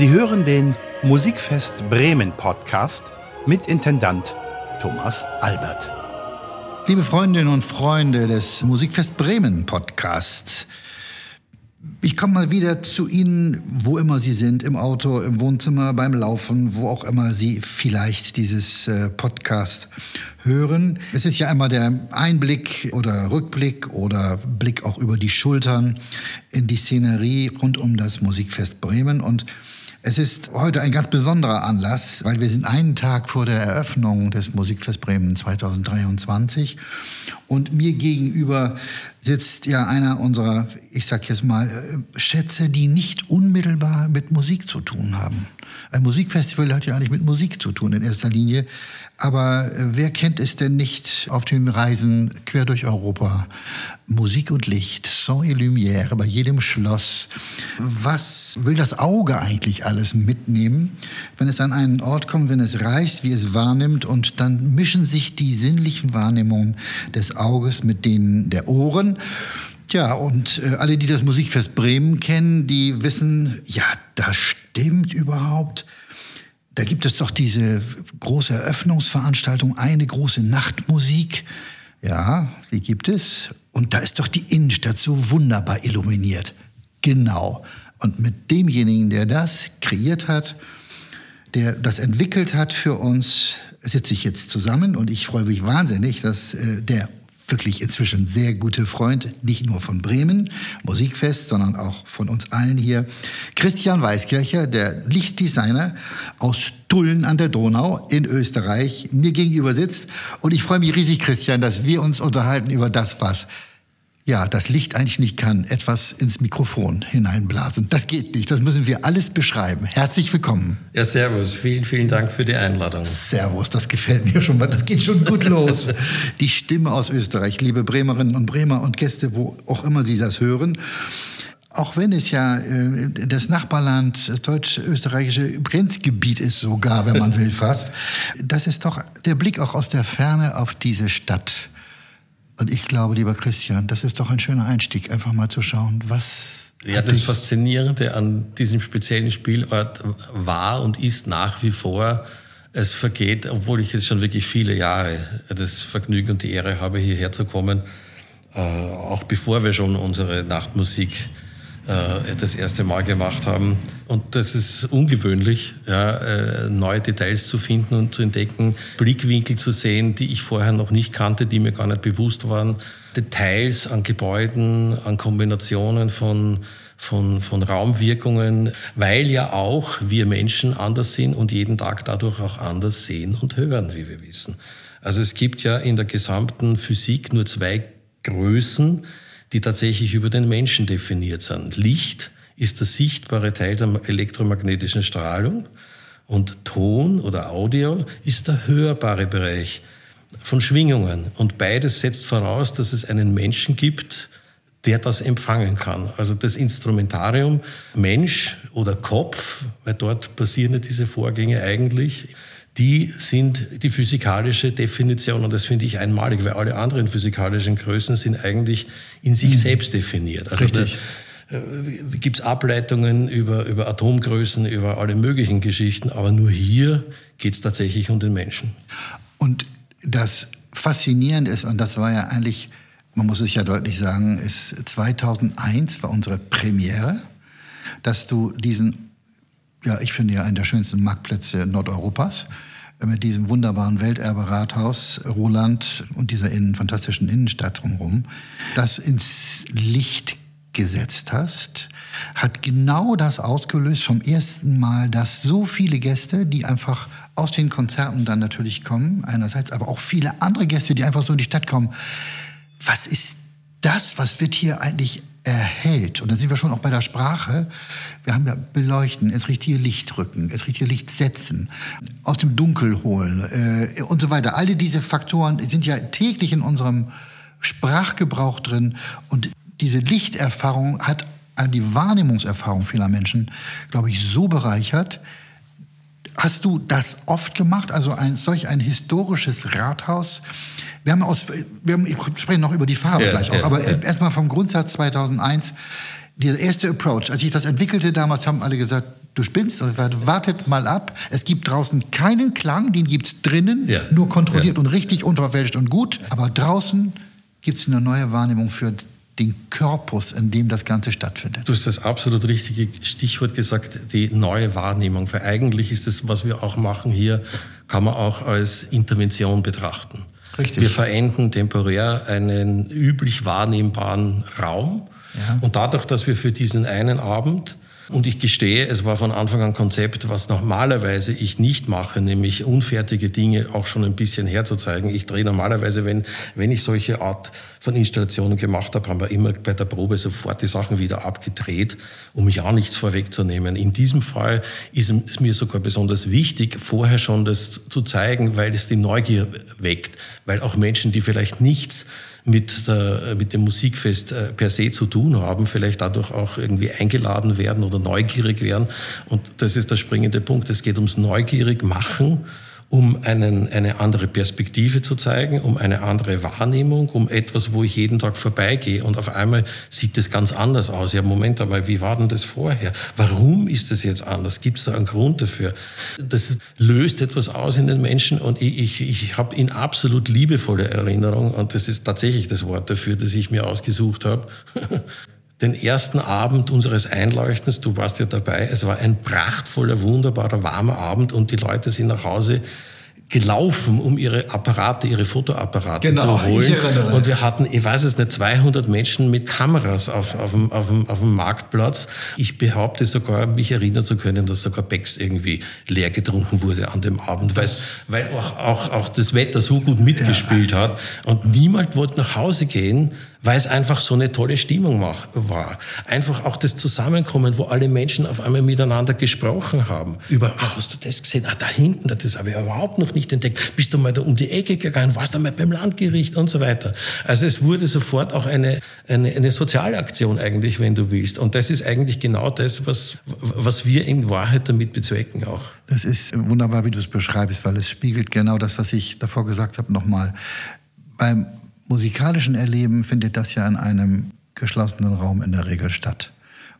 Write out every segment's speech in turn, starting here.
Sie hören den Musikfest Bremen Podcast mit Intendant Thomas Albert. Liebe Freundinnen und Freunde des Musikfest Bremen Podcasts, ich komme mal wieder zu Ihnen, wo immer Sie sind, im Auto, im Wohnzimmer, beim Laufen, wo auch immer Sie vielleicht dieses äh, Podcast hören. Es ist ja einmal der Einblick oder Rückblick oder Blick auch über die Schultern in die Szenerie rund um das Musikfest Bremen und es ist heute ein ganz besonderer Anlass, weil wir sind einen Tag vor der Eröffnung des Musikfest Bremen 2023 und mir gegenüber sitzt ja einer unserer, ich sag jetzt mal, äh, Schätze, die nicht unmittelbar mit Musik zu tun haben. Ein Musikfestival hat ja eigentlich mit Musik zu tun in erster Linie, aber äh, wer kennt es denn nicht auf den Reisen quer durch Europa? Musik und Licht, Son et Lumière, bei jedem Schloss. Was will das Auge eigentlich alles mitnehmen, wenn es an einen Ort kommt, wenn es reist, wie es wahrnimmt und dann mischen sich die sinnlichen Wahrnehmungen des Auges mit denen der Ohren. Ja, und äh, alle, die das Musikfest Bremen kennen, die wissen, ja, das stimmt überhaupt. Da gibt es doch diese große Eröffnungsveranstaltung, eine große Nachtmusik. Ja, die gibt es. Und da ist doch die Innenstadt so wunderbar illuminiert. Genau. Und mit demjenigen, der das kreiert hat, der das entwickelt hat für uns, sitze ich jetzt zusammen und ich freue mich wahnsinnig, dass äh, der wirklich inzwischen sehr gute Freund, nicht nur von Bremen, Musikfest, sondern auch von uns allen hier. Christian Weiskircher, der Lichtdesigner aus Dullen an der Donau in Österreich, mir gegenüber sitzt. Und ich freue mich riesig, Christian, dass wir uns unterhalten über das, was ja, das Licht eigentlich nicht kann, etwas ins Mikrofon hineinblasen. Das geht nicht. Das müssen wir alles beschreiben. Herzlich willkommen. Ja, servus. Vielen, vielen Dank für die Einladung. Servus, das gefällt mir schon mal. Das geht schon gut los. die Stimme aus Österreich, liebe Bremerinnen und Bremer und Gäste, wo auch immer Sie das hören. Auch wenn es ja äh, das Nachbarland, das deutsch-österreichische Grenzgebiet ist sogar, wenn man will fast, das ist doch der Blick auch aus der Ferne auf diese Stadt und ich glaube, lieber Christian, das ist doch ein schöner Einstieg, einfach mal zu schauen, was. Ja, das Faszinierende an diesem speziellen Spielort war und ist nach wie vor, es vergeht, obwohl ich jetzt schon wirklich viele Jahre das Vergnügen und die Ehre habe, hierher zu kommen, äh, auch bevor wir schon unsere Nachtmusik äh, das erste Mal gemacht haben. Und das ist ungewöhnlich, ja, äh, neue Details zu finden und zu entdecken, Blickwinkel zu sehen, die ich vorher noch nicht kannte, die mir gar nicht bewusst waren, Details an Gebäuden, an Kombinationen von von, von Raumwirkungen, weil ja auch wir Menschen anders sind und jeden Tag dadurch auch anders sehen und hören, wie wir wissen. Also es gibt ja in der gesamten Physik nur zwei Größen, die tatsächlich über den Menschen definiert sind. Licht ist der sichtbare Teil der elektromagnetischen Strahlung und Ton oder Audio ist der hörbare Bereich von Schwingungen. Und beides setzt voraus, dass es einen Menschen gibt, der das empfangen kann. Also das Instrumentarium Mensch oder Kopf, weil dort passieren ja diese Vorgänge eigentlich, die sind die physikalische Definition und das finde ich einmalig, weil alle anderen physikalischen Größen sind eigentlich in sich mhm. selbst definiert. Also Richtig. Da, äh, gibt es Ableitungen über, über Atomgrößen, über alle möglichen Geschichten, aber nur hier geht es tatsächlich um den Menschen. Und das Faszinierende ist, und das war ja eigentlich, man muss es ja deutlich sagen, ist 2001 war unsere Premiere, dass du diesen ja, ich finde ja einen der schönsten Marktplätze Nordeuropas mit diesem wunderbaren Welterbe-Rathaus Roland und dieser innen, fantastischen Innenstadt drumherum, das ins Licht gesetzt hast, hat genau das ausgelöst vom ersten Mal, dass so viele Gäste, die einfach aus den Konzerten dann natürlich kommen, einerseits, aber auch viele andere Gäste, die einfach so in die Stadt kommen. Was ist das? Was wird hier eigentlich erhält, und da sind wir schon auch bei der Sprache, wir haben ja beleuchten, ins richtige Licht rücken, ins richtige Licht setzen, aus dem Dunkel holen äh, und so weiter. Alle diese Faktoren sind ja täglich in unserem Sprachgebrauch drin und diese Lichterfahrung hat die Wahrnehmungserfahrung vieler Menschen, glaube ich, so bereichert. Hast du das oft gemacht, also ein, solch ein historisches Rathaus wir haben aus, wir haben, ich spreche noch über die Farbe ja, gleich auch, ja, aber ja. erstmal vom Grundsatz 2001, dieser erste Approach, als ich das entwickelte damals, haben alle gesagt, du spinnst und wartet mal ab. Es gibt draußen keinen Klang, den gibt's drinnen, Ja. nur kontrolliert Ja. und richtig unverfälscht und gut. Aber draußen gibt's eine neue Wahrnehmung für den Korpus, in dem das Ganze stattfindet. Du hast das absolut richtige Stichwort gesagt, die neue Wahrnehmung. Weil eigentlich ist das, was wir auch machen hier, kann man auch als Intervention betrachten. Richtig. Wir verenden temporär einen üblich wahrnehmbaren Raum. Ja. Und dadurch, dass wir für diesen einen Abend und ich gestehe, es war von Anfang an Konzept, was normalerweise ich nicht mache, nämlich unfertige Dinge auch schon ein bisschen herzuzeigen. Ich drehe normalerweise, wenn, wenn ich solche Art von Installationen gemacht habe, haben wir immer bei der Probe sofort die Sachen wieder abgedreht, um ja nichts vorwegzunehmen. In diesem Fall ist es mir sogar besonders wichtig, vorher schon das zu zeigen, weil es die Neugier weckt, weil auch Menschen, die vielleicht nichts mit, der, mit dem Musikfest äh, per se zu tun haben, vielleicht dadurch auch irgendwie eingeladen werden oder neugierig werden. Und das ist der springende Punkt. Es geht ums neugierig machen, um einen, eine andere Perspektive zu zeigen, um eine andere Wahrnehmung, um etwas, wo ich jeden Tag vorbeigehe und auf einmal sieht es ganz anders aus. Ja, Moment einmal, wie war denn das vorher? Warum ist das jetzt anders? Gibt es da einen Grund dafür? Das löst etwas aus in den Menschen und ich, ich, ich habe in absolut liebevolle Erinnerung und das ist tatsächlich das Wort dafür, das ich mir ausgesucht habe. Den ersten Abend unseres Einleuchtens, du warst ja dabei, es war ein prachtvoller, wunderbarer, warmer Abend und die Leute sind nach Hause gelaufen, um ihre Apparate, ihre Fotoapparate Genau, zu holen. Und wir hatten, ich weiß es nicht, 200 Menschen mit Kameras auf, auf, dem, auf, dem, auf dem Marktplatz. Ich behaupte sogar, mich erinnern zu können, dass sogar Becks irgendwie leer getrunken wurde an dem Abend, weil, weil auch, auch, auch das Wetter so gut mitgespielt hat. Und niemand wollte nach Hause gehen, weil es einfach so eine tolle Stimmung war. Einfach auch das Zusammenkommen, wo alle Menschen auf einmal miteinander gesprochen haben. Über, ah, hast du das gesehen? Ah, da hinten, das habe ich überhaupt noch nicht entdeckt. Bist du mal da um die Ecke gegangen? Warst du mal beim Landgericht und so weiter. Also es wurde sofort auch eine, eine, eine soziale Aktion eigentlich, wenn du willst. Und das ist eigentlich genau das, was, was wir in Wahrheit damit bezwecken auch. Das ist wunderbar, wie du es beschreibst, weil es spiegelt genau das, was ich davor gesagt habe, nochmal. Beim musikalischen Erleben findet das ja in einem geschlossenen Raum in der Regel statt.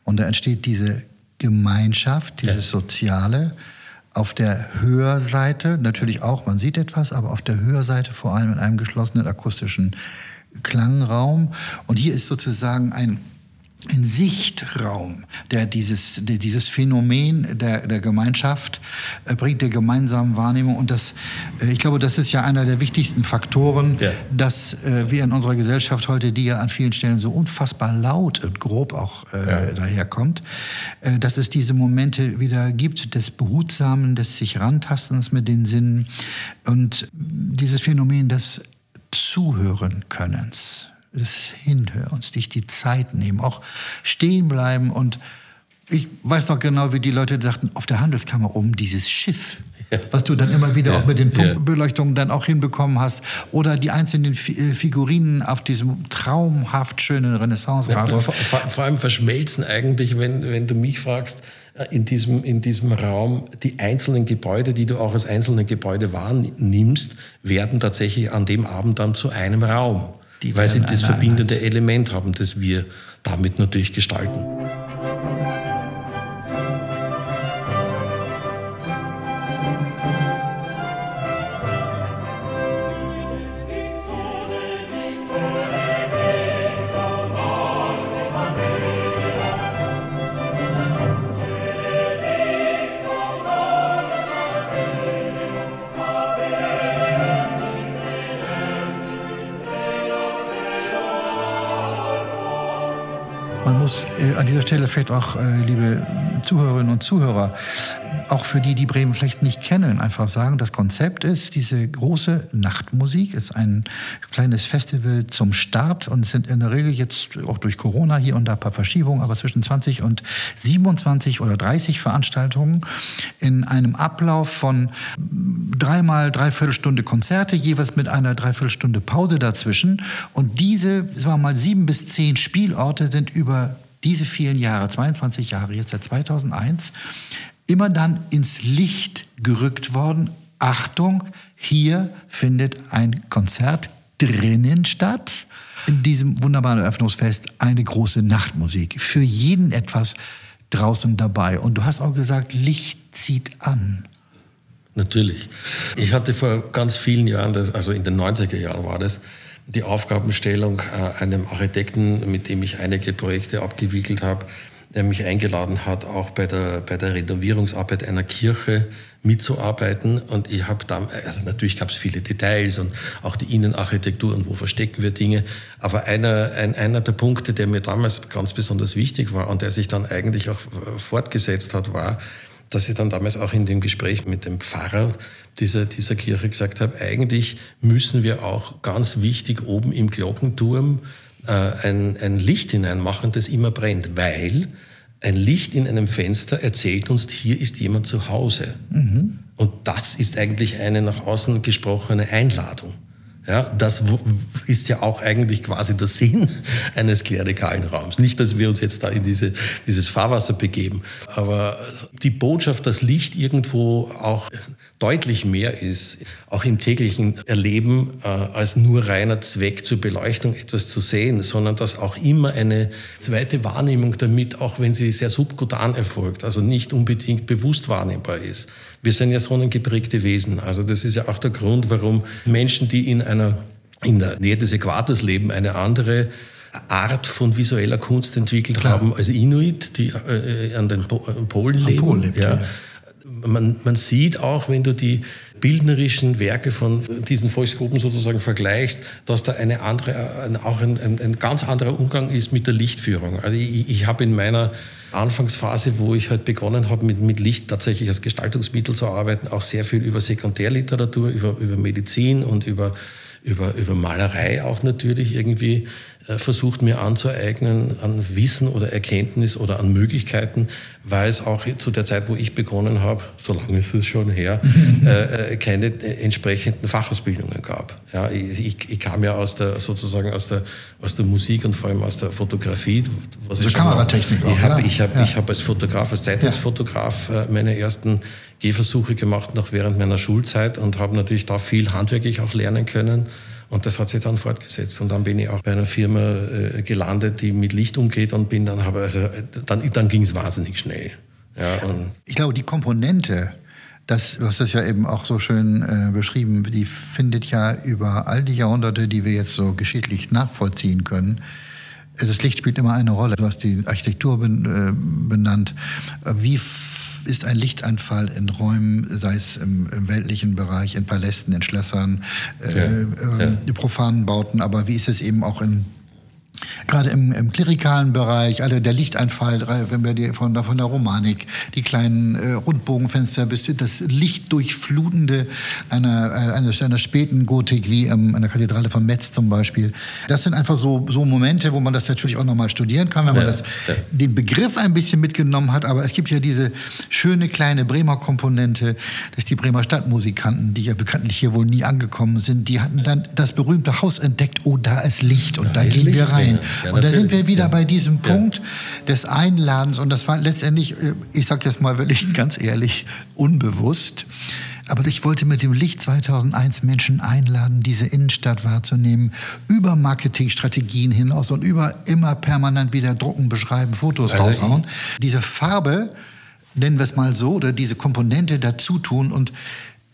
Und da entsteht diese Gemeinschaft, dieses Soziale. Auf der Hörseite natürlich auch, man sieht etwas, aber auf der Hörseite vor allem in einem geschlossenen akustischen Klangraum. Und hier ist sozusagen ein ein Sichtraum, der dieses, der dieses Phänomen der, der Gemeinschaft äh, bringt, der gemeinsamen Wahrnehmung. Und das, äh, ich glaube, das ist ja einer der wichtigsten Faktoren, Ja. dass äh, wir in unserer Gesellschaft heute, die ja an vielen Stellen so unfassbar laut und grob auch äh, daherkommt, dass es diese Momente wieder gibt des Behutsamen, des sich Rantastens mit den Sinnen und dieses Phänomen des Zuhören Könnens des Hinhörens, dich die Zeit nehmen, auch stehen bleiben. Und ich weiß noch genau, wie die Leute sagten, auf der Handelskammer oben dieses Schiff, was du dann immer wieder Ja, auch mit den ja. Punktbeleuchtungen dann auch hinbekommen hast. Oder die einzelnen Fi äh, Figurinen auf diesem traumhaft schönen renaissance Ja, vor, vor allem verschmelzen eigentlich, wenn, wenn du mich fragst, äh, in diesem, in diesem Raum die einzelnen Gebäude, die du auch als einzelne Gebäude wahrnimmst, werden tatsächlich an dem Abend dann zu einem Raum. Die weil sie das verbindende Element haben, das wir damit natürlich gestalten. Man muss äh, an dieser Stelle vielleicht auch, äh, liebe Zuhörerinnen und Zuhörer, auch für die, die Bremen vielleicht nicht kennen, einfach sagen, das Konzept ist, diese große Nachtmusik ist ein kleines Festival zum Start und es sind in der Regel jetzt auch durch Corona hier und da ein paar Verschiebungen, aber zwischen 20 und 27 oder 30 Veranstaltungen in einem Ablauf von dreimal dreiviertel Stunde Konzerte, jeweils mit einer Dreiviertelstunde Pause dazwischen. Und diese, sagen wir mal, sieben bis zehn Spielorte sind über diese vielen Jahre, 22 Jahre, jetzt seit 2001, immer dann ins Licht gerückt worden. Achtung, hier findet ein Konzert drinnen statt. In diesem wunderbaren Eröffnungsfest eine große Nachtmusik. Für jeden etwas draußen dabei. Und du hast auch gesagt, Licht zieht an. Natürlich. Ich hatte vor ganz vielen Jahren, also in den 90er Jahren war das, die Aufgabenstellung äh, einem Architekten, mit dem ich einige Projekte abgewickelt habe, der mich eingeladen hat, auch bei der, bei der Renovierungsarbeit einer Kirche mitzuarbeiten. Und ich habe da, also natürlich gab es viele Details und auch die Innenarchitektur und wo verstecken wir Dinge. Aber einer, ein, einer der Punkte, der mir damals ganz besonders wichtig war und der sich dann eigentlich auch fortgesetzt hat, war, dass ich dann damals auch in dem Gespräch mit dem Pfarrer dieser, dieser Kirche gesagt habe, eigentlich müssen wir auch ganz wichtig oben im Glockenturm äh, ein, ein Licht hineinmachen, das immer brennt, weil ein Licht in einem Fenster erzählt uns, hier ist jemand zu Hause. Mhm. Und das ist eigentlich eine nach außen gesprochene Einladung. Ja, das ist ja auch eigentlich quasi der Sinn eines klerikalen Raums. Nicht, dass wir uns jetzt da in diese, dieses Fahrwasser begeben, aber die Botschaft, dass Licht irgendwo auch deutlich mehr ist, auch im täglichen Erleben, äh, als nur reiner Zweck zur Beleuchtung etwas zu sehen, sondern dass auch immer eine zweite Wahrnehmung damit, auch wenn sie sehr subkutan erfolgt, also nicht unbedingt bewusst wahrnehmbar ist. Wir sind ja sonnengeprägte Wesen. Also das ist ja auch der Grund, warum Menschen, die in einer in der Nähe des Äquators leben, eine andere Art von visueller Kunst entwickelt Klar. haben als Inuit, die äh, an den Polen leben. Polen lebt, ja. ja. Man, man sieht auch, wenn du die bildnerischen Werke von diesen Volksgruppen sozusagen vergleichst, dass da eine andere, ein, auch ein, ein, ein, ganz anderer Umgang ist mit der Lichtführung. Also ich, ich habe in meiner Anfangsphase, wo ich halt begonnen habe, mit, mit Licht tatsächlich als Gestaltungsmittel zu arbeiten, auch sehr viel über Sekundärliteratur, über, über Medizin und über, über, über Malerei auch natürlich irgendwie versucht mir anzueignen an Wissen oder Erkenntnis oder an Möglichkeiten, weil es auch zu der Zeit, wo ich begonnen habe, so lange ist es schon her, äh, äh, keine entsprechenden Fachausbildungen gab. Ja, ich, ich, kam ja aus der sozusagen aus der aus der Musik und vor allem aus der Fotografie. Was also Kameratechnik auch. Ich habe ich habe ja. ich habe als Fotograf, als Zeitungsfotograf meine ersten Gehversuche gemacht noch während meiner Schulzeit und habe natürlich da viel handwerklich auch lernen können. Und das hat sich dann fortgesetzt. Und dann bin ich auch bei einer Firma äh, gelandet, die mit Licht umgeht und bin dann, habe also, dann, dann ging es wahnsinnig schnell. Ja, ich glaube, die Komponente, das, du hast das ja eben auch so schön äh, beschrieben, die findet ja über all die Jahrhunderte, die wir jetzt so geschichtlich nachvollziehen können, das Licht spielt immer eine Rolle. Du hast die Architektur äh, benannt. Wie ist ein Lichtanfall in Räumen, sei es im, im weltlichen Bereich, in Palästen, in Schlössern, äh, ja, äh, ja. profanen Bauten, aber wie ist es eben auch in Gerade im, im klerikalen Bereich, also der Lichteinfall, wenn wir die von, der, von der Romanik, die kleinen äh, Rundbogenfenster bis das Lichtdurchflutende einer, äh, einer, einer späten Gotik wie ähm, an der Kathedrale von Metz zum Beispiel. Das sind einfach so, so Momente, wo man das natürlich auch nochmal studieren kann, wenn man ja, das, ja. den Begriff ein bisschen mitgenommen hat. Aber es gibt ja diese schöne kleine Bremer Komponente, dass die Bremer Stadtmusikanten, die ja bekanntlich hier wohl nie angekommen sind, die hatten dann das berühmte Haus entdeckt, oh, da ist Licht und da, da gehen Licht, wir rein. Ja, und da sind wir wieder ja. bei diesem Punkt des Einladens. Und das war letztendlich, äh, ich sage jetzt mal wirklich ganz ehrlich, unbewusst. Aber ich wollte mit dem Licht 2001 Menschen einladen, diese Innenstadt wahrzunehmen, über Marketingstrategien hinaus und über immer permanent wieder drucken, beschreiben, Fotos also raushauen. Diese Farbe, nennen wir es mal so, oder diese Komponente dazu tun und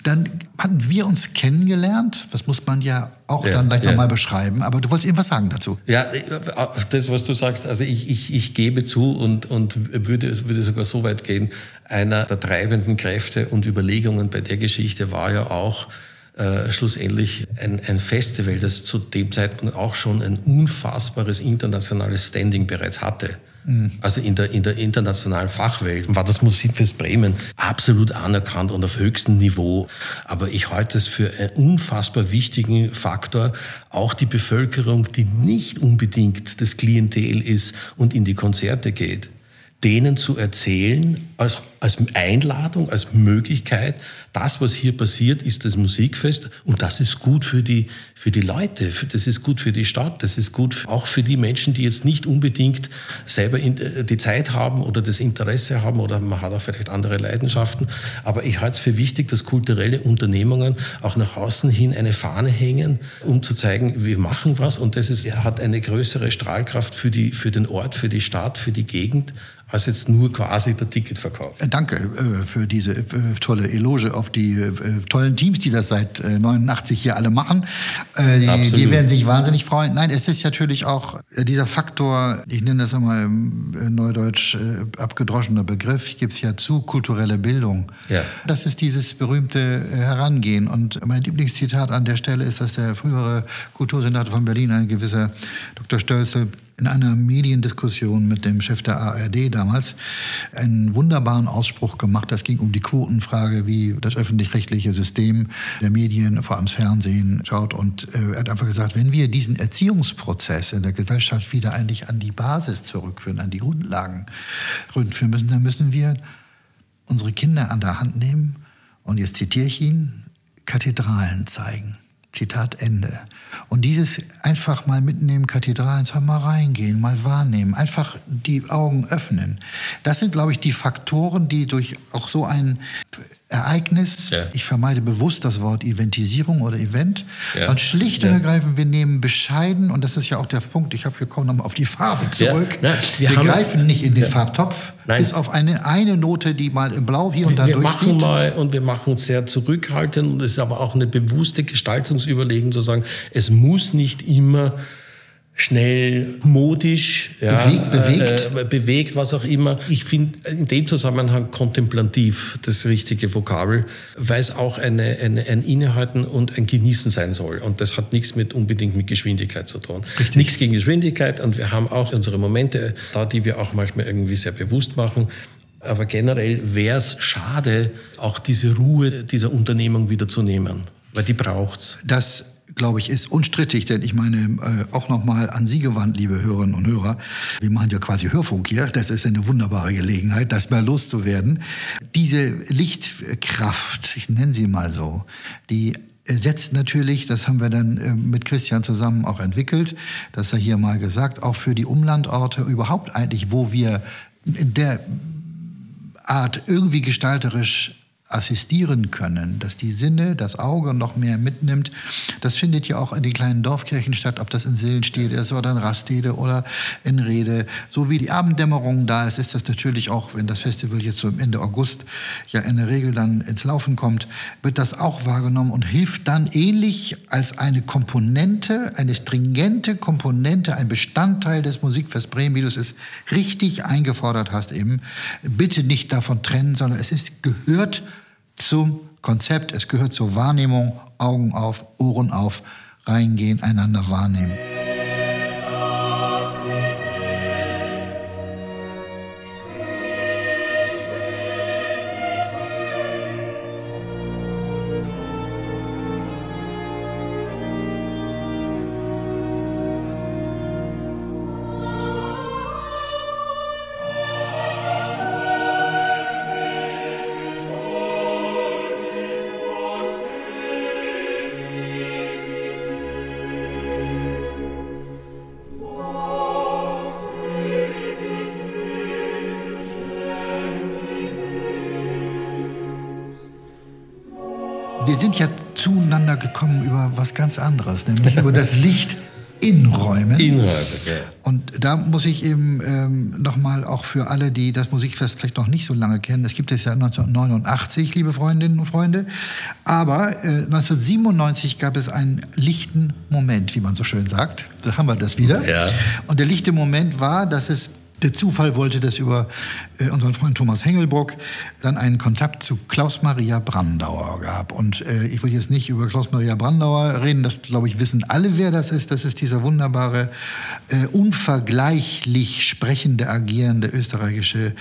dann hatten wir uns kennengelernt. Das muss man ja auch ja, dann gleich ja. nochmal beschreiben. Aber du wolltest irgendwas sagen dazu. Ja, das, was du sagst, also ich, ich, ich gebe zu und, und würde, würde sogar so weit gehen, einer der treibenden Kräfte und Überlegungen bei der Geschichte war ja auch, äh, schlussendlich ein, ein Festival, das zu dem Zeitpunkt auch schon ein unfassbares internationales Standing bereits hatte. Mhm. Also in der, in der internationalen Fachwelt war das Musikfest Bremen absolut anerkannt und auf höchstem Niveau. Aber ich halte es für einen unfassbar wichtigen Faktor, auch die Bevölkerung, die nicht unbedingt das Klientel ist und in die Konzerte geht, denen zu erzählen, als als Einladung, als Möglichkeit, das, was hier passiert, ist das Musikfest. Und das ist gut für die, für die Leute, das ist gut für die Stadt, das ist gut auch für die Menschen, die jetzt nicht unbedingt selber äh, die Zeit haben oder das Interesse haben oder man hat auch vielleicht andere Leidenschaften. Aber ich halte es für wichtig, dass kulturelle Unternehmungen auch nach außen hin eine Fahne hängen, um zu zeigen, wir machen was. Und das ist, hat eine größere Strahlkraft für, die, für den Ort, für die Stadt, für die Gegend als jetzt nur quasi der Ticketverkauf. Äh, danke äh, für diese äh, tolle Eloge auf die äh, tollen Teams, die das seit 89 äh, hier alle machen. Die, die, werden sich wahnsinnig freuen. Nein, es ist natürlich auch dieser Faktor, ich nenne das einmal im neudeutsch abgedroschener Begriff, ich gebe es ja zu, kulturelle Bildung. Ja. Das ist dieses berühmte Herangehen. Und mein Lieblingszitat an der Stelle ist, dass der frühere Kultursenator von Berlin, ein gewisser Dr. Stölzel, in einer Mediendiskussion mit dem Chef der ARD damals einen wunderbaren Ausspruch gemacht. Das ging um die Quotenfrage, wie das öffentlich-rechtliche System der Medien, vor allem das Fernsehen, schaut. Und äh, er hat einfach gesagt, wenn wir diesen Erziehungsprozess in der Gesellschaft wieder eigentlich an die Basis zurückführen, an die Grundlagen rückführen müssen, dann müssen wir unsere Kinder an der Hand nehmen und jetzt zitiere ich ihn, Kathedralen zeigen. Zitat Ende. Und dieses einfach mal mitnehmen, Kathedralen, mal reingehen, mal wahrnehmen, einfach die Augen öffnen. Das sind, glaube ich, die Faktoren, die durch auch so ein Ereignis, ja. ich vermeide bewusst das Wort Eventisierung oder Event, ja. und schlicht und ergreifend, wir nehmen bescheiden, und das ist ja auch der Punkt, ich habe, wir kommen nochmal auf die Farbe zurück, ja. wir, wir greifen nicht in den Farbtopf, Nein. bis auf eine, eine Note, die mal im Blau hier und da wir durchzieht. Machen mal, und wir machen sehr zurückhaltend, und es ist aber auch eine bewusste Gestaltungsüberlegung zu sagen, es muss nicht immer schnell, modisch, ja, bewegt, bewegt. Äh, bewegt, was auch immer. Ich finde in dem Zusammenhang kontemplativ das richtige Vokabel, weil es auch eine, eine, ein Innehalten und ein Genießen sein soll. Und das hat nichts mit unbedingt mit Geschwindigkeit zu tun. Richtig. Nichts gegen Geschwindigkeit und wir haben auch unsere Momente da, die wir auch manchmal irgendwie sehr bewusst machen. Aber generell wäre es schade, auch diese Ruhe dieser Unternehmung wieder zu nehmen, weil die braucht's. Das glaube ich, ist unstrittig, denn ich meine, äh, auch nochmal an Sie gewandt, liebe Hörerinnen und Hörer. Wir machen ja quasi Hörfunk hier. Das ist eine wunderbare Gelegenheit, das mal loszuwerden. Diese Lichtkraft, ich nenne sie mal so, die setzt natürlich, das haben wir dann äh, mit Christian zusammen auch entwickelt, das er hier mal gesagt, auch für die Umlandorte überhaupt eigentlich, wo wir in der Art irgendwie gestalterisch assistieren können, dass die Sinne, das Auge noch mehr mitnimmt. Das findet ja auch in den kleinen Dorfkirchen statt, ob das in Sillenstedt ist oder in Rastede oder in Rede. So wie die Abenddämmerung da ist, ist das natürlich auch, wenn das Festival jetzt so Ende August ja in der Regel dann ins Laufen kommt, wird das auch wahrgenommen und hilft dann ähnlich als eine Komponente, eine stringente Komponente, ein Bestandteil des Musikfest Bremen, wie du es richtig eingefordert hast eben, bitte nicht davon trennen, sondern es ist gehört zum Konzept, es gehört zur Wahrnehmung, Augen auf, Ohren auf, reingehen, einander wahrnehmen. Sind ja zueinander gekommen über was ganz anderes, nämlich über das Licht in Räumen. In Räumen, ja. Und da muss ich eben ähm, nochmal auch für alle, die das Musikfest vielleicht noch nicht so lange kennen, es gibt es ja 1989, liebe Freundinnen und Freunde, aber äh, 1997 gab es einen lichten Moment, wie man so schön sagt. Da haben wir das wieder. Ja. Und der lichte Moment war, dass es der Zufall wollte, dass über äh, unseren Freund Thomas Hengelbrock dann einen Kontakt zu Klaus-Maria Brandauer gab. Und äh, ich will jetzt nicht über Klaus-Maria Brandauer reden, das glaube ich wissen alle, wer das ist. Das ist dieser wunderbare, äh, unvergleichlich sprechende, agierende österreichische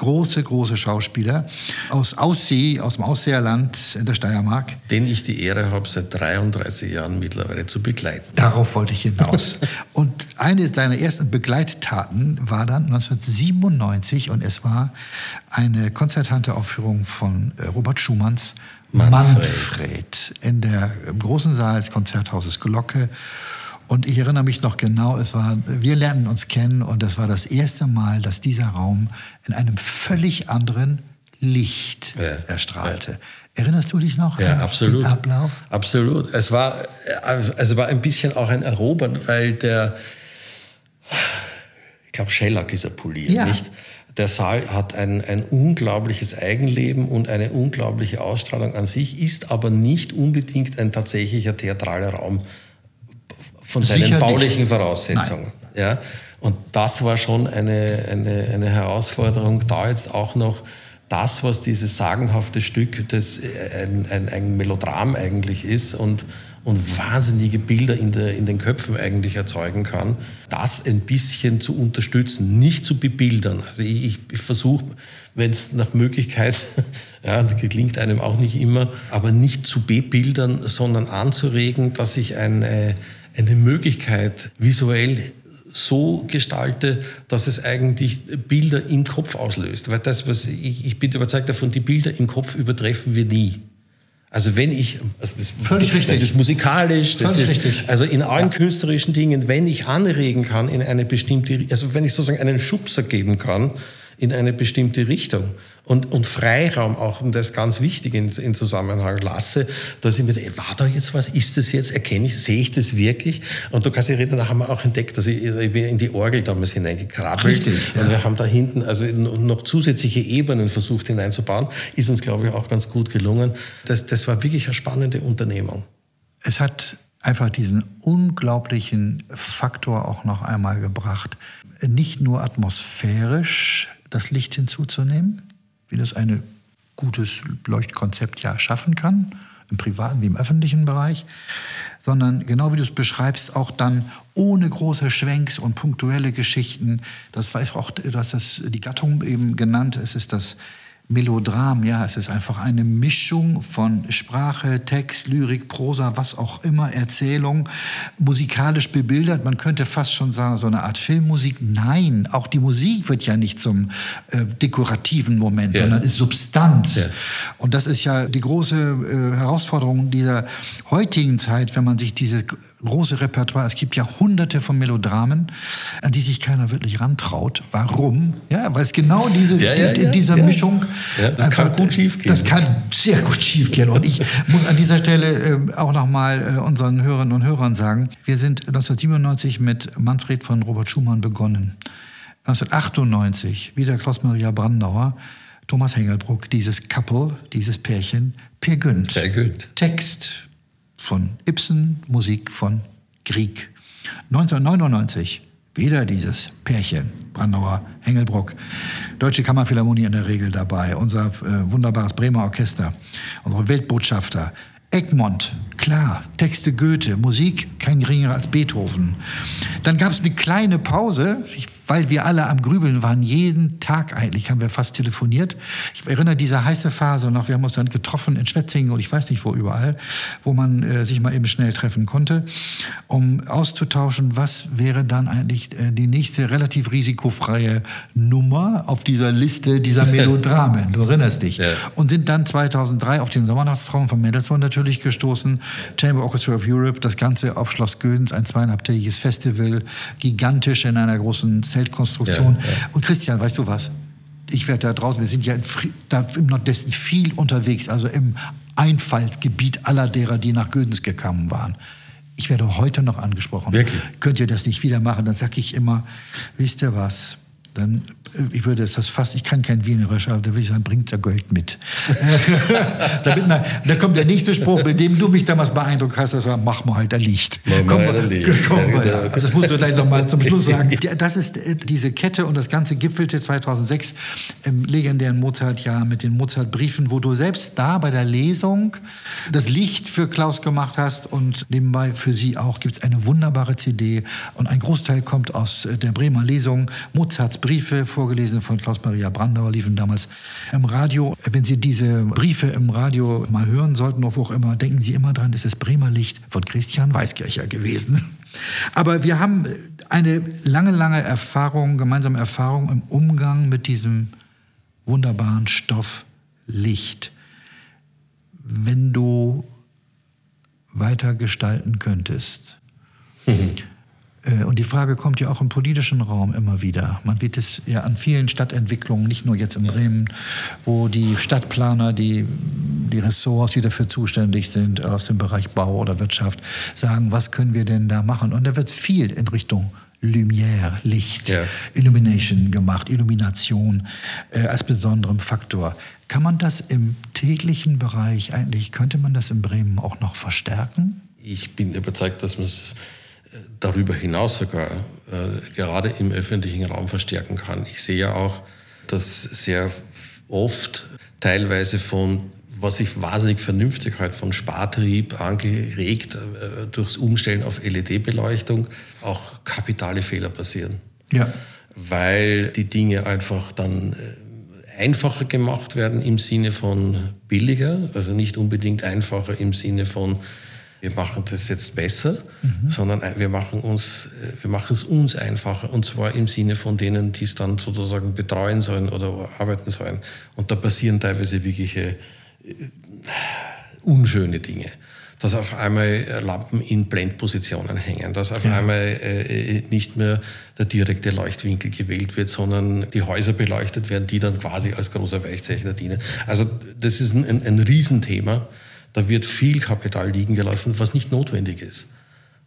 große, große Schauspieler aus Aussee, aus dem Ausseerland in der Steiermark. Den ich die Ehre habe, seit 33 Jahren mittlerweile zu begleiten. Darauf wollte ich hinaus. und eine seiner ersten Begleittaten war dann 1997 und es Das war eine konzertante Aufführung von äh, Robert Schumanns Manfred. Manfred in der im großen Saal des Konzerthauses Glocke. Und ich erinnere mich noch genau, es war, wir lernten uns kennen und es war das erste Mal, dass dieser Raum in einem völlig anderen Licht Ja, erstrahlte. Erinnerst du dich noch Ja, an absolut. den Ablauf? Absolut. Es war, also war ein bisschen auch ein Erobern, weil der, ich glaube, Shellac ist er poliert, Ja. nicht? Der Saal hat ein, ein unglaubliches Eigenleben und eine unglaubliche Ausstrahlung an sich, ist aber nicht unbedingt ein tatsächlicher theatraler Raum von seinen Sicher nicht. baulichen Voraussetzungen. Ja? Und das war schon eine, eine, eine Herausforderung, da jetzt auch noch das, was dieses sagenhafte Stück, das ein, ein, ein Melodram eigentlich ist und, und wahnsinnige Bilder in, der, in den Köpfen eigentlich erzeugen kann, das ein bisschen zu unterstützen, nicht zu bebildern. Also ich, ich, ich versuche, wenn es nach Möglichkeit, ja, gelingt einem auch nicht immer, aber nicht zu bebildern, sondern anzuregen, dass ich eine, eine Möglichkeit visuell so gestalte, dass es eigentlich Bilder im Kopf auslöst. Weil das, was ich, ich bin überzeugt davon, die Bilder im Kopf übertreffen wir nie. Also wenn ich, also das, Völlig richtig. das ist musikalisch, das Völlig ist, richtig. also in allen künstlerischen Dingen, wenn ich anregen kann in eine bestimmte, also wenn ich sozusagen einen Schubser geben kann in eine bestimmte Richtung und, und Freiraum auch, und das ist ganz wichtig in, in Zusammenhang lasse, dass ich mir denke, war da jetzt was, ist das jetzt, erkenne ich, sehe ich das wirklich? Und du kannst dich erinnern, da haben wir auch entdeckt, dass ich, ich bin in die Orgel damals hineingekrabbelt Richtig, ja. und wir haben da hinten also noch zusätzliche Ebenen versucht hineinzubauen, ist uns, glaube ich, auch ganz gut gelungen. Das, das war wirklich eine spannende Unternehmung. Es hat einfach diesen unglaublichen Faktor auch noch einmal gebracht, nicht nur atmosphärisch das Licht hinzuzunehmen, wie das ein gutes Leuchtkonzept ja schaffen kann, im privaten wie im öffentlichen Bereich, sondern genau wie du es beschreibst, auch dann ohne große Schwenks und punktuelle Geschichten. Das war auch, du hast das, die Gattung eben genannt, es ist das Melodram, ja, es ist einfach eine Mischung von Sprache, Text, Lyrik, Prosa, was auch immer, Erzählung, musikalisch bebildert. Man könnte fast schon sagen, so eine Art Filmmusik. Nein, auch die Musik wird ja nicht zum äh, dekorativen Moment, Ja. sondern ist Substanz. Ja. Und das ist ja die große äh, Herausforderung dieser heutigen Zeit, wenn man sich diese große Repertoire, es gibt ja hunderte von Melodramen, an die sich keiner wirklich rantraut. Warum? Ja, weil es genau diese, Ja, ja, die, ja, diese ja. Mischung. Ja, das kann gut schiefgehen. Das kann sehr gut schiefgehen. Und ich muss an dieser Stelle äh, auch nochmal äh, unseren Hörerinnen und Hörern sagen, wir sind 1997 mit Manfred von Robert Schumann begonnen. 1998 wieder Klaus-Maria Brandauer, Thomas Hengelbruck, dieses Couple, dieses Pärchen, Per Günd. Per Günd. Text von Ibsen, Musik von Grieg. 1999 wieder dieses Pärchen, Brandauer, Hengelbruck. Deutsche Kammerphilharmonie in der Regel dabei, unser äh, wunderbares Bremer Orchester, unsere Weltbotschafter. Egmont, klar, Texte Goethe, Musik kein geringerer als Beethoven. Dann gab es eine kleine Pause, ich, weil wir alle am Grübeln waren. Jeden Tag eigentlich haben wir fast telefoniert. Ich erinnere diese heiße Phase noch. Wir haben uns dann getroffen in Schwetzingen und ich weiß nicht wo überall, wo man äh, sich mal eben schnell treffen konnte, um auszutauschen, was wäre dann eigentlich äh, die nächste relativ risikofreie Nummer auf dieser Liste dieser Melodramen. Du erinnerst dich. Ja. Und sind dann 2003 auf den Sommernachtstraum von Mendelssohn natürlich gestoßen. Chamber Orchestra of Europe, das Ganze auf Schloss Gödens, ein zweieinhalbtägiges Festival, gigantisch in einer großen Zeltkonstruktion. Ja, ja. Und Christian, weißt du was? Ich werde da draußen, wir sind ja da im Nordwesten viel unterwegs, also im Einfallgebiet aller derer, die nach Gödens gekommen waren. Ich werde heute noch angesprochen. Wirklich? Könnt ihr das nicht wieder machen? Dann sage ich immer, wisst ihr was? Dann, ich würde das fast, ich kann kein Wienerisch, aber da würde ich sagen, bringt ihr Geld mit. Man, da kommt der nächste Spruch, mit dem du mich damals beeindruckt hast, das war, mach mal halt ein Licht. Mach mal Komm, ein Licht. komm, Ja, ja, genau. Also das musst du gleich nochmal zum Schluss sagen. Ja, Das ist äh, diese Kette und das Ganze gipfelte 2006 im legendären Mozart-Jahr mit den Mozart-Briefen, wo du selbst da bei der Lesung das Licht für Klaus gemacht hast und nebenbei für sie auch gibt es eine wunderbare CD und ein Großteil kommt aus äh, der Bremer Lesung. Mozarts Briefe, vorgelesen von Klaus-Maria Brandauer, liefen damals im Radio. Wenn Sie diese Briefe im Radio mal hören sollten, wo auch immer, denken Sie immer dran, es ist Bremer Licht von Christian Weiskircher gewesen. Aber wir haben eine lange, lange Erfahrung, gemeinsame Erfahrung im Umgang mit diesem wunderbaren Stoff Licht. Wenn du weiter gestalten könntest, mhm. Äh, und die Frage kommt ja auch im politischen Raum immer wieder. Man wird es ja an vielen Stadtentwicklungen, nicht nur jetzt in Bremen, wo die Stadtplaner, die, die Ressorts, die dafür zuständig sind, aus dem Bereich Bau oder Wirtschaft, sagen, was können wir denn da machen? Und da wird viel in Richtung Lumière, Licht, ja. Illumination gemacht, Illumination äh, als besonderem Faktor. Kann man das im täglichen Bereich eigentlich, könnte man das in Bremen auch noch verstärken? Ich bin überzeugt, dass man es darüber hinaus sogar äh, gerade im öffentlichen Raum verstärken kann. Ich sehe ja auch, dass sehr oft teilweise von was ich wahnsinnig vernünftig halt von Spartrieb angeregt äh, durchs Umstellen auf LED-Beleuchtung auch kapitale Fehler passieren. Ja. Weil die Dinge einfach dann äh, einfacher gemacht werden im Sinne von billiger, also nicht unbedingt einfacher im Sinne von wir machen das jetzt besser, mhm. sondern wir machen, uns, äh, wir machen es uns einfacher und zwar im Sinne von denen, die es dann sozusagen betreuen sollen oder arbeiten sollen. Und da passieren teilweise wirkliche äh, unschöne Dinge. Dass auf einmal äh, Lampen in Blendpositionen hängen, dass auf ja. einmal äh, nicht mehr der direkte Leuchtwinkel gewählt wird, sondern die Häuser beleuchtet werden, die dann quasi als großer Weichzeichner dienen. Also das ist ein, ein Riesenthema. Da wird viel Kapital liegen gelassen, was nicht notwendig ist.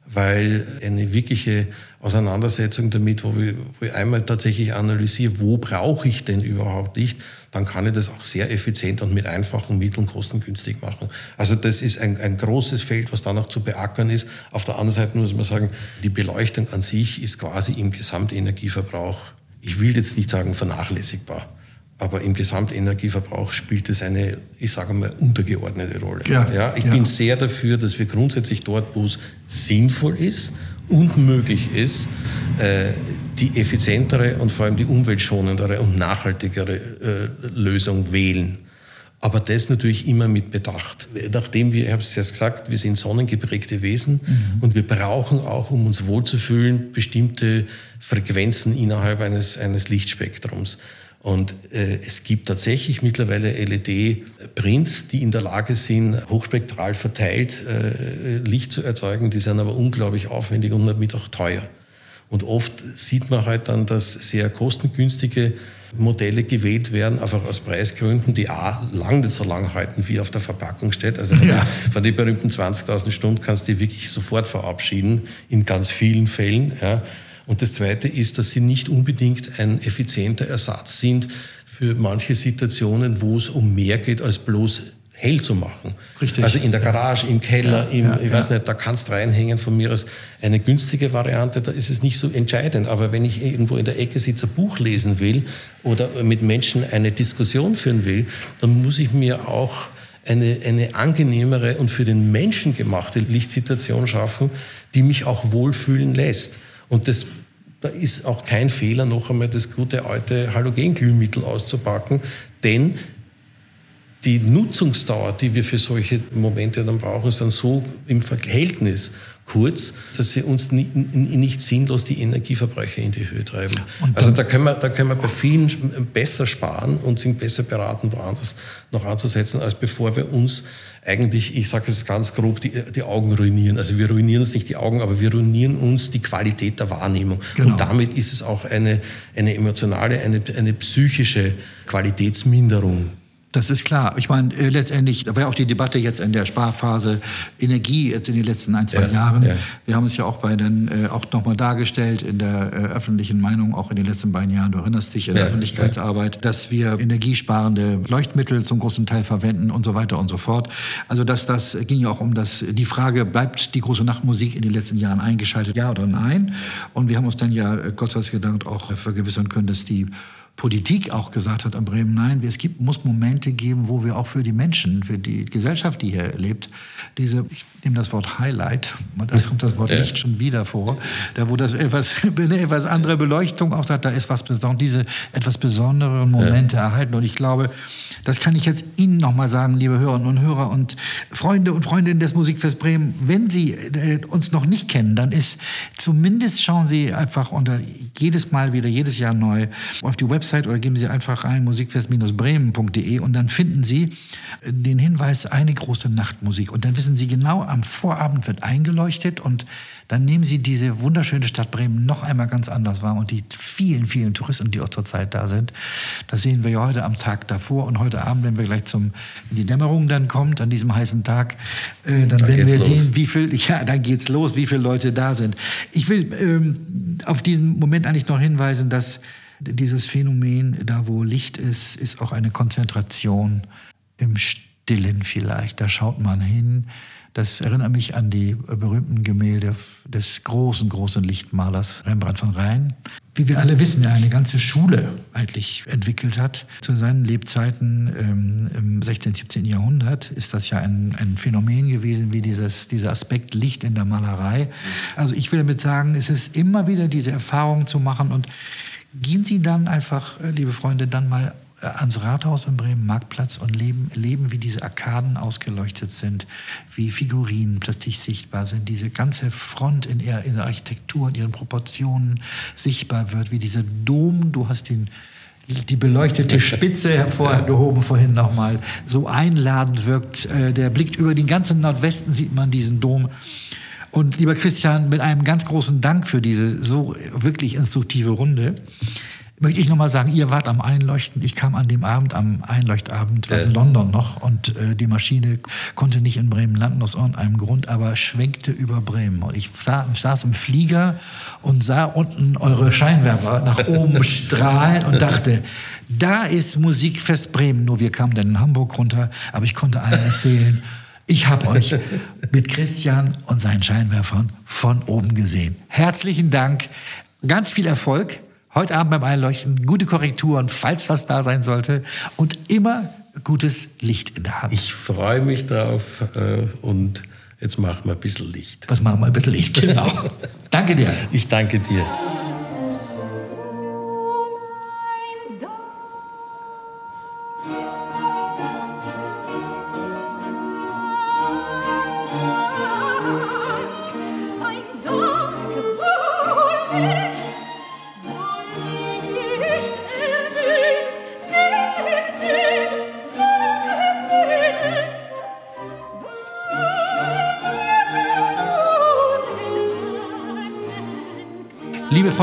Weil eine wirkliche Auseinandersetzung damit, wo ich, wo ich einmal tatsächlich analysiere, wo brauche ich denn überhaupt nicht, dann kann ich das auch sehr effizient und mit einfachen Mitteln kostengünstig machen. Also das ist ein, ein großes Feld, was da noch zu beackern ist. Auf der anderen Seite muss man sagen, die Beleuchtung an sich ist quasi im Gesamtenergieverbrauch, ich will jetzt nicht sagen vernachlässigbar, aber im Gesamtenergieverbrauch spielt es eine, ich sage mal, untergeordnete Rolle. Ja, ja ich ja. bin sehr dafür, dass wir grundsätzlich dort, wo es sinnvoll ist und möglich ist, äh, die effizientere und vor allem die umweltschonendere und nachhaltigere äh, Lösung wählen. Aber das natürlich immer mit Bedacht. Nachdem wir, ich habe es erst gesagt, wir sind sonnengeprägte Wesen mhm. und wir brauchen auch, um uns wohlzufühlen, bestimmte Frequenzen innerhalb eines, eines Lichtspektrums. Und äh, es gibt tatsächlich mittlerweile LED-Prints, die in der Lage sind, hochspektral verteilt äh, Licht zu erzeugen. Die sind aber unglaublich aufwendig und damit auch teuer. Und oft sieht man halt dann, dass sehr kostengünstige Modelle gewählt werden, einfach aus Preisgründen, die A, lang nicht so lang halten, wie auf der Verpackung steht. Also von, ja. den, von den berühmten 20.000 Stunden kannst du die wirklich sofort verabschieden, in ganz vielen Fällen. Ja. Und das Zweite ist, dass sie nicht unbedingt ein effizienter Ersatz sind für manche Situationen, wo es um mehr geht als bloß hell zu machen. Richtig. Also in der Garage, im Keller, ja, im, ja, ich weiß ja. nicht, da kannst reinhängen von mir aus eine günstige Variante, da ist es nicht so entscheidend. Aber wenn ich irgendwo in der Ecke sitze, ein Buch lesen will oder mit Menschen eine Diskussion führen will, dann muss ich mir auch eine, eine angenehmere und für den Menschen gemachte Lichtsituation schaffen, die mich auch wohlfühlen lässt. Und das, da ist auch kein Fehler, noch einmal das gute alte Halogenglühmittel auszupacken, denn die Nutzungsdauer, die wir für solche Momente dann brauchen, ist dann so im Verhältnis kurz, dass sie uns nicht, nicht sinnlos die Energieverbräuche in die Höhe treiben. Also da können, wir, da können wir bei vielen besser sparen und sind besser beraten, woanders noch anzusetzen, als bevor wir uns eigentlich, ich sage es ganz grob, die, die Augen ruinieren. Also wir ruinieren uns nicht die Augen, aber wir ruinieren uns die Qualität der Wahrnehmung. Genau. Und damit ist es auch eine, eine emotionale, eine, eine psychische Qualitätsminderung. Das ist klar. Ich meine, äh, letztendlich, da war ja auch die Debatte jetzt in der Sparphase Energie jetzt in den letzten ein, zwei ja, Jahren. Ja. Wir haben es ja auch bei den, äh, auch nochmal dargestellt in der äh, öffentlichen Meinung, auch in den letzten beiden Jahren, du erinnerst dich, in der Öffentlichkeitsarbeit, dass wir energiesparende Leuchtmittel zum großen Teil verwenden und so weiter und so fort. Also dass das ging ja auch um das, die Frage, bleibt die große Nachtmusik in den letzten Jahren eingeschaltet, ja oder nein? Und wir haben uns dann ja, äh, Gott sei Dank, auch vergewissern können, dass die Politik auch gesagt hat an Bremen, nein, es gibt, muss Momente geben, wo wir auch für die Menschen, für die Gesellschaft, die hier lebt, diese, ich nehme das Wort Highlight, da kommt das Wort ja. Licht schon wieder vor, da wo das etwas, eine etwas andere Beleuchtung auch sagt, da ist was Besonderes, diese etwas besonderen Momente ja. erhalten. Und ich glaube, Das kann ich jetzt Ihnen nochmal sagen, liebe Hörerinnen und Hörer und Freunde und Freundinnen des Musikfest Bremen. Wenn Sie äh, uns noch nicht kennen, dann ist zumindest schauen Sie einfach unter jedes Mal wieder, jedes Jahr neu auf die Website oder geben Sie einfach rein musikfest-bremen.de und dann finden Sie den Hinweis, eine große Nachtmusik. Und dann wissen Sie genau, am Vorabend wird eingeleuchtet und dann nehmen Sie diese wunderschöne Stadt Bremen noch einmal ganz anders wahr und die vielen, vielen Touristen, die auch zurzeit da sind. Das sehen wir ja heute am Tag davor und heute Abend, wenn wir gleich zum, wenn die Dämmerung dann kommt, an diesem heißen Tag, äh, dann da werden wir los. sehen, wie viel, ja, dann geht's los, wie viele Leute da sind. Ich will ähm, auf diesen Moment eigentlich noch hinweisen, dass dieses Phänomen, da wo Licht ist, ist auch eine Konzentration im Stillen vielleicht. Da schaut man hin, das erinnert mich an die berühmten Gemälde des großen, großen Lichtmalers Rembrandt von Rhein. Wie wir alle wissen, er eine ganze Schule eigentlich entwickelt hat. Zu seinen Lebzeiten ähm, im 16., 17. Jahrhundert ist das ja ein, ein Phänomen gewesen, wie dieses, dieser Aspekt Licht in der Malerei. Also ich will damit sagen, es ist immer wieder diese Erfahrung zu machen und gehen Sie dann einfach, äh, liebe Freunde, dann mal ans Rathaus in Bremen, Marktplatz und leben, leben, wie diese Arkaden ausgeleuchtet sind, wie Figurinen plötzlich sichtbar sind, diese ganze Front in, ihrer, in der Architektur, in ihren Proportionen sichtbar wird, wie dieser Dom, du hast den die beleuchtete Spitze hervorgehoben vorhin nochmal, so einladend wirkt. Äh, der blickt über den ganzen Nordwesten, sieht man diesen Dom. Und lieber Christian, mit einem ganz großen Dank für diese so wirklich instruktive Runde möchte ich nochmal sagen, ihr wart am Einleuchten. Ich kam an dem Abend, am Einleuchtabend, war in London noch und äh, die Maschine konnte nicht in Bremen landen aus irgendeinem Grund, aber schwenkte über Bremen. Und ich sah, saß im Flieger und sah unten eure Scheinwerfer nach oben strahlen und dachte, da ist Musikfest Bremen. Nur wir kamen dann in Hamburg runter, aber ich konnte allen erzählen, ich habe euch mit Christian und seinen Scheinwerfern von oben gesehen. Herzlichen Dank, ganz viel Erfolg heute Abend beim Einleuchten, gute Korrekturen, falls was da sein sollte und immer gutes Licht in der Hand. Ich freue mich drauf äh, und jetzt machen wir ein bisschen Licht. Was machen wir ein bisschen Licht, genau. danke dir. Ich danke dir.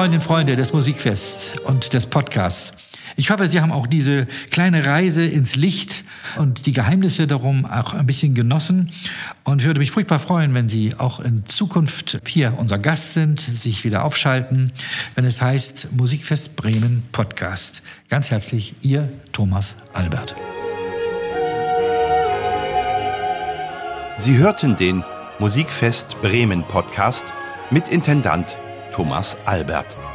Freundinnen und Freunde des Musikfests und des Podcasts. Ich hoffe, Sie haben auch diese kleine Reise ins Licht und die Geheimnisse darum auch ein bisschen genossen und würde mich furchtbar freuen, wenn Sie auch in Zukunft hier unser Gast sind, sich wieder aufschalten, wenn es heißt Musikfest Bremen Podcast. Ganz herzlich, Ihr Thomas Albert. Sie hörten den Musikfest Bremen Podcast mit Intendant Thomas Albert.